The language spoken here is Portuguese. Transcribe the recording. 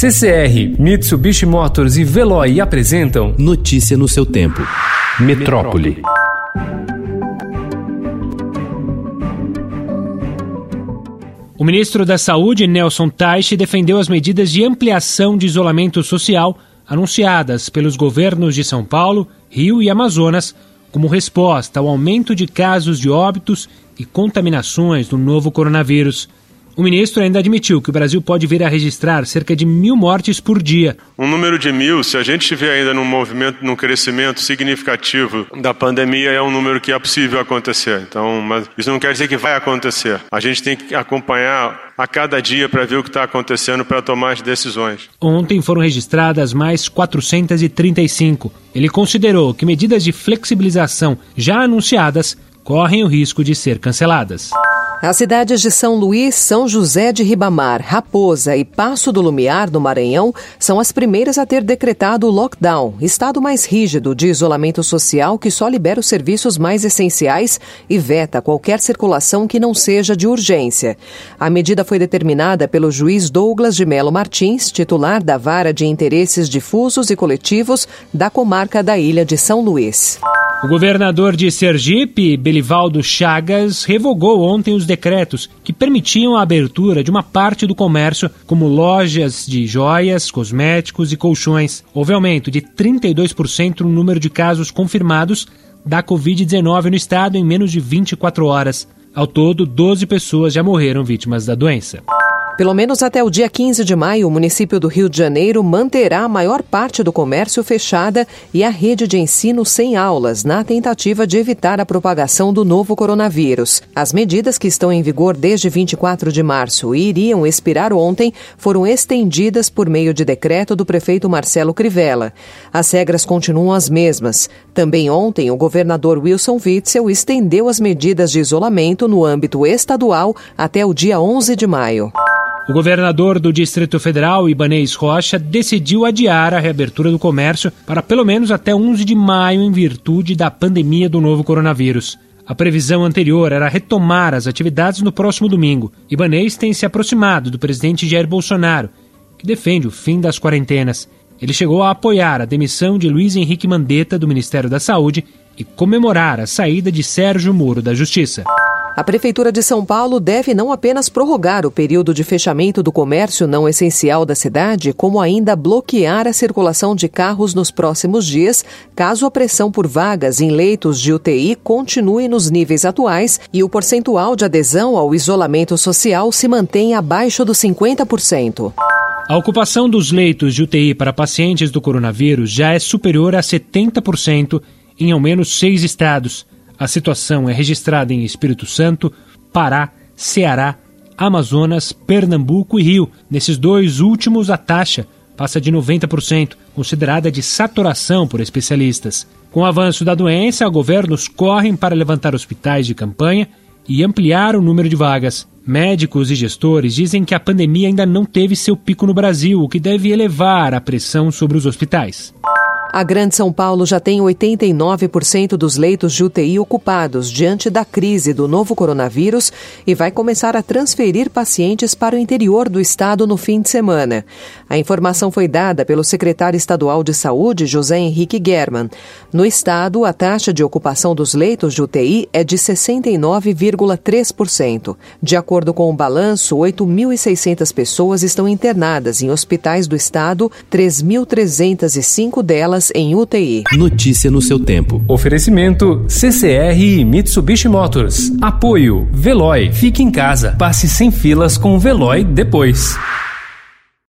CCR, Mitsubishi Motors e Veloy apresentam Notícia no seu tempo. Metrópole. O ministro da Saúde, Nelson Teich, defendeu as medidas de ampliação de isolamento social anunciadas pelos governos de São Paulo, Rio e Amazonas como resposta ao aumento de casos de óbitos e contaminações do novo coronavírus. O ministro ainda admitiu que o Brasil pode vir a registrar cerca de mil mortes por dia. Um número de mil, se a gente estiver ainda num movimento, num crescimento significativo da pandemia, é um número que é possível acontecer. Então, mas isso não quer dizer que vai acontecer. A gente tem que acompanhar a cada dia para ver o que está acontecendo para tomar as decisões. Ontem foram registradas mais 435. Ele considerou que medidas de flexibilização já anunciadas correm o risco de ser canceladas. As cidades de São Luís, São José de Ribamar, Raposa e Passo do Lumiar, no Maranhão, são as primeiras a ter decretado o lockdown, estado mais rígido de isolamento social que só libera os serviços mais essenciais e veta qualquer circulação que não seja de urgência. A medida foi determinada pelo juiz Douglas de Melo Martins, titular da Vara de Interesses Difusos e Coletivos da comarca da Ilha de São Luís. O governador de Sergipe, Belivaldo Chagas, revogou ontem os decretos que permitiam a abertura de uma parte do comércio, como lojas de joias, cosméticos e colchões. Houve aumento de 32% no número de casos confirmados da Covid-19 no estado em menos de 24 horas. Ao todo, 12 pessoas já morreram vítimas da doença. Pelo menos até o dia 15 de maio, o município do Rio de Janeiro manterá a maior parte do comércio fechada e a rede de ensino sem aulas, na tentativa de evitar a propagação do novo coronavírus. As medidas que estão em vigor desde 24 de março e iriam expirar ontem foram estendidas por meio de decreto do prefeito Marcelo Crivella. As regras continuam as mesmas. Também ontem, o governador Wilson Witzel estendeu as medidas de isolamento no âmbito estadual até o dia 11 de maio. O governador do Distrito Federal, Ibanez Rocha, decidiu adiar a reabertura do comércio para pelo menos até 11 de maio em virtude da pandemia do novo coronavírus. A previsão anterior era retomar as atividades no próximo domingo. Ibanez tem se aproximado do presidente Jair Bolsonaro, que defende o fim das quarentenas. Ele chegou a apoiar a demissão de Luiz Henrique Mandetta do Ministério da Saúde e comemorar a saída de Sérgio Moro da Justiça. A Prefeitura de São Paulo deve não apenas prorrogar o período de fechamento do comércio não essencial da cidade, como ainda bloquear a circulação de carros nos próximos dias, caso a pressão por vagas em leitos de UTI continue nos níveis atuais e o percentual de adesão ao isolamento social se mantenha abaixo dos 50%. A ocupação dos leitos de UTI para pacientes do coronavírus já é superior a 70% em ao menos seis estados. A situação é registrada em Espírito Santo, Pará, Ceará, Amazonas, Pernambuco e Rio. Nesses dois últimos, a taxa passa de 90%, considerada de saturação por especialistas. Com o avanço da doença, governos correm para levantar hospitais de campanha e ampliar o número de vagas. Médicos e gestores dizem que a pandemia ainda não teve seu pico no Brasil, o que deve elevar a pressão sobre os hospitais. A Grande São Paulo já tem 89% dos leitos de UTI ocupados diante da crise do novo coronavírus e vai começar a transferir pacientes para o interior do estado no fim de semana. A informação foi dada pelo secretário estadual de Saúde, José Henrique German. No estado, a taxa de ocupação dos leitos de UTI é de 69,3%. De acordo com o balanço, 8.600 pessoas estão internadas em hospitais do estado, 3.305 delas em UTI. Notícia no seu tempo. Oferecimento CCR e Mitsubishi Motors. Apoio Veloy. Fique em casa. Passe sem filas com o Veloy depois.